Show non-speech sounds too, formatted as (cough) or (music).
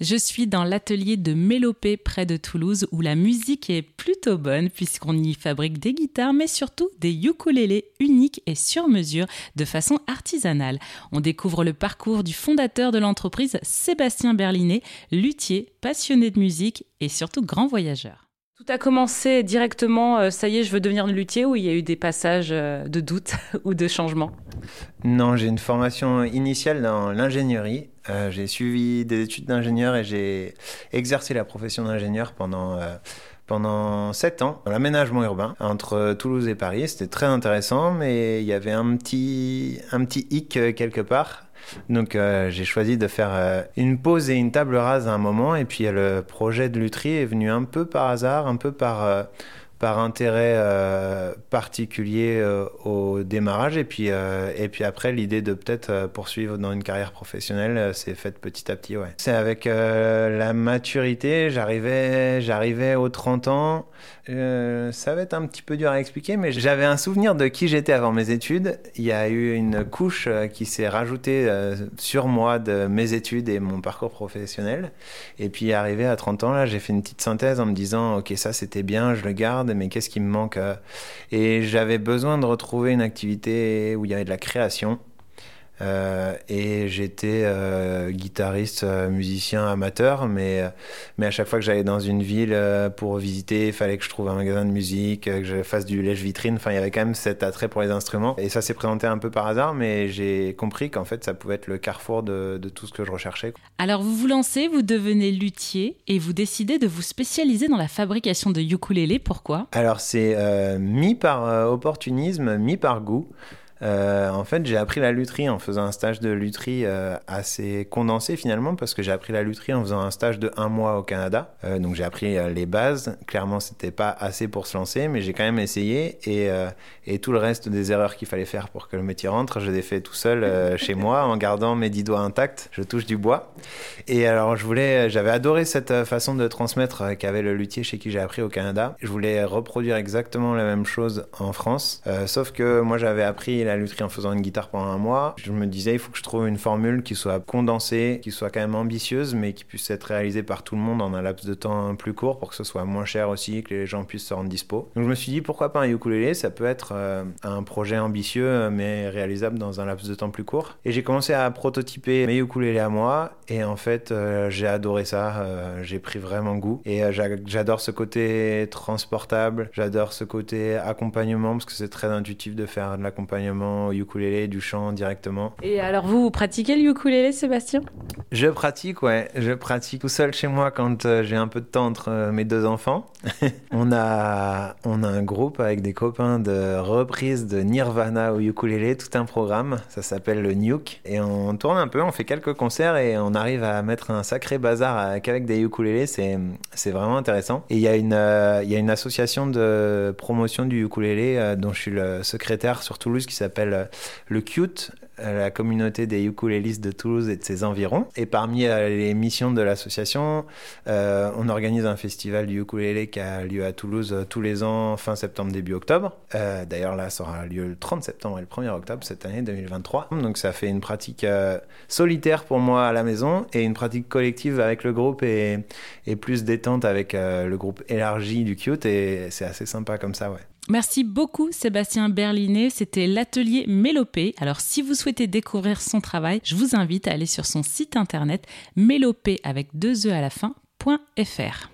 Je suis dans l'atelier de Mélopée près de Toulouse où la musique est plutôt bonne puisqu'on y fabrique des guitares mais surtout des ukulélés uniques et sur mesure de façon artisanale. On découvre le parcours du fondateur de l'entreprise Sébastien Berlinet, luthier, passionné de musique et surtout grand voyageur. Tout a commencé directement, euh, ça y est, je veux devenir luthier, ou il y a eu des passages euh, de doute (laughs) ou de changement Non, j'ai une formation initiale dans l'ingénierie. Euh, j'ai suivi des études d'ingénieur et j'ai exercé la profession d'ingénieur pendant pendant 7 ans dans l'aménagement urbain entre Toulouse et Paris. C'était très intéressant, mais il y avait un petit, un petit hic quelque part. Donc euh, j'ai choisi de faire euh, une pause et une table rase à un moment et puis le projet de lutherie est venu un peu par hasard, un peu par euh, par intérêt euh, particulier euh, au démarrage et puis euh, et puis après l'idée de peut-être poursuivre dans une carrière professionnelle s'est faite petit à petit. C'est avec la maturité, j'arrivais aux 30 ans, ça va être un petit peu dur à expliquer mais j'avais un souvenir de qui j'étais avant mes études, il y a eu une couche qui s'est rajoutée sur moi de mes études et mon parcours professionnel. Et puis arrivé à 30 ans là, j'ai fait une petite synthèse en me disant OK, ça c'était bien, je le garde mais qu'est-ce qui me manque euh? Et j'avais besoin de retrouver une activité où il y avait de la création. Euh, et j'étais euh, guitariste, euh, musicien amateur, mais, mais à chaque fois que j'allais dans une ville pour visiter, il fallait que je trouve un magasin de musique, que je fasse du lèche-vitrine. Enfin, il y avait quand même cet attrait pour les instruments. Et ça s'est présenté un peu par hasard, mais j'ai compris qu'en fait, ça pouvait être le carrefour de, de, tout ce que je recherchais. Alors, vous vous lancez, vous devenez luthier et vous décidez de vous spécialiser dans la fabrication de ukulélé. Pourquoi? Alors, c'est mi par opportunisme, mi par goût. Euh, en fait, j'ai appris la lutherie en faisant un stage de lutherie euh, assez condensé finalement, parce que j'ai appris la lutherie en faisant un stage de un mois au Canada. Euh, donc j'ai appris les bases. Clairement, c'était pas assez pour se lancer, mais j'ai quand même essayé. Et, et tout le reste des erreurs qu'il fallait faire pour que le métier rentre, je l'ai fait tout seul chez (laughs) moi en gardant mes dix doigts intacts. Je touche du bois. Et alors, je voulais, j'avais adoré cette façon de transmettre qu'avait le luthier chez qui j'ai appris au Canada. Je voulais reproduire exactement la même chose en France, sauf que moi j'avais appris la lutherie en faisant une guitare pendant un mois. Je me disais, il faut que je trouve une formule qui soit condensée, qui soit quand même ambitieuse, mais qui puisse être réalisée par tout le monde en un laps de temps plus court pour que ce soit moins cher aussi, que les gens puissent se rendre dispo. Donc je me suis dit, pourquoi pas un ukulélé? Ça peut être euh, un projet ambitieux, mais réalisable dans un laps de temps plus court. Et j'ai commencé à prototyper mes ukulélés à moi, et en fait, euh, j'ai adoré ça. Euh, j'ai pris vraiment goût. Et j'adore ce côté transportable, j'adore ce côté accompagnement, parce que c'est très intuitif de faire de l'accompagnement ukulélé, du chant directement. Et alors vous, vous pratiquez le ukulélé, Sébastien? Je pratique, ouais. Je pratique tout seul chez moi quand euh, j'ai un peu de temps entre euh, mes deux enfants. (laughs) on, a, on a un groupe avec des copains de reprise de Nirvana au ukulélé, tout un programme. Ça s'appelle le Nuke. Et on tourne un peu, on fait quelques concerts et on arrive à mettre un sacré bazar qu'avec des ukulélés. C'est, c'est vraiment intéressant. Et il y, a une, euh, y a une association de promotion du ukulélé dont je suis le secrétaire sur Toulouse qui s'appelle euh, le Cute, euh, la communauté des ukulélistes de Toulouse et de ses environs. Et parmi euh, les missions de l'association, on organise un festival du ukulélé qui a lieu à Toulouse tous les ans, fin septembre, début octobre. D'ailleurs, là, ça aura lieu le 30 septembre et le 1er octobre cette année 2023. Donc, ça fait une pratique solitaire pour moi à la maison et une pratique collective avec le groupe et, et plus détente avec le groupe élargi du Cute. Et c'est assez sympa comme ça, ouais. Merci beaucoup Sébastien Berlinet, c'était l'atelier Mélopée. Alors si vous souhaitez découvrir son travail, je vous invite à aller sur son site internet mélopée avec deux e à la fin.fr.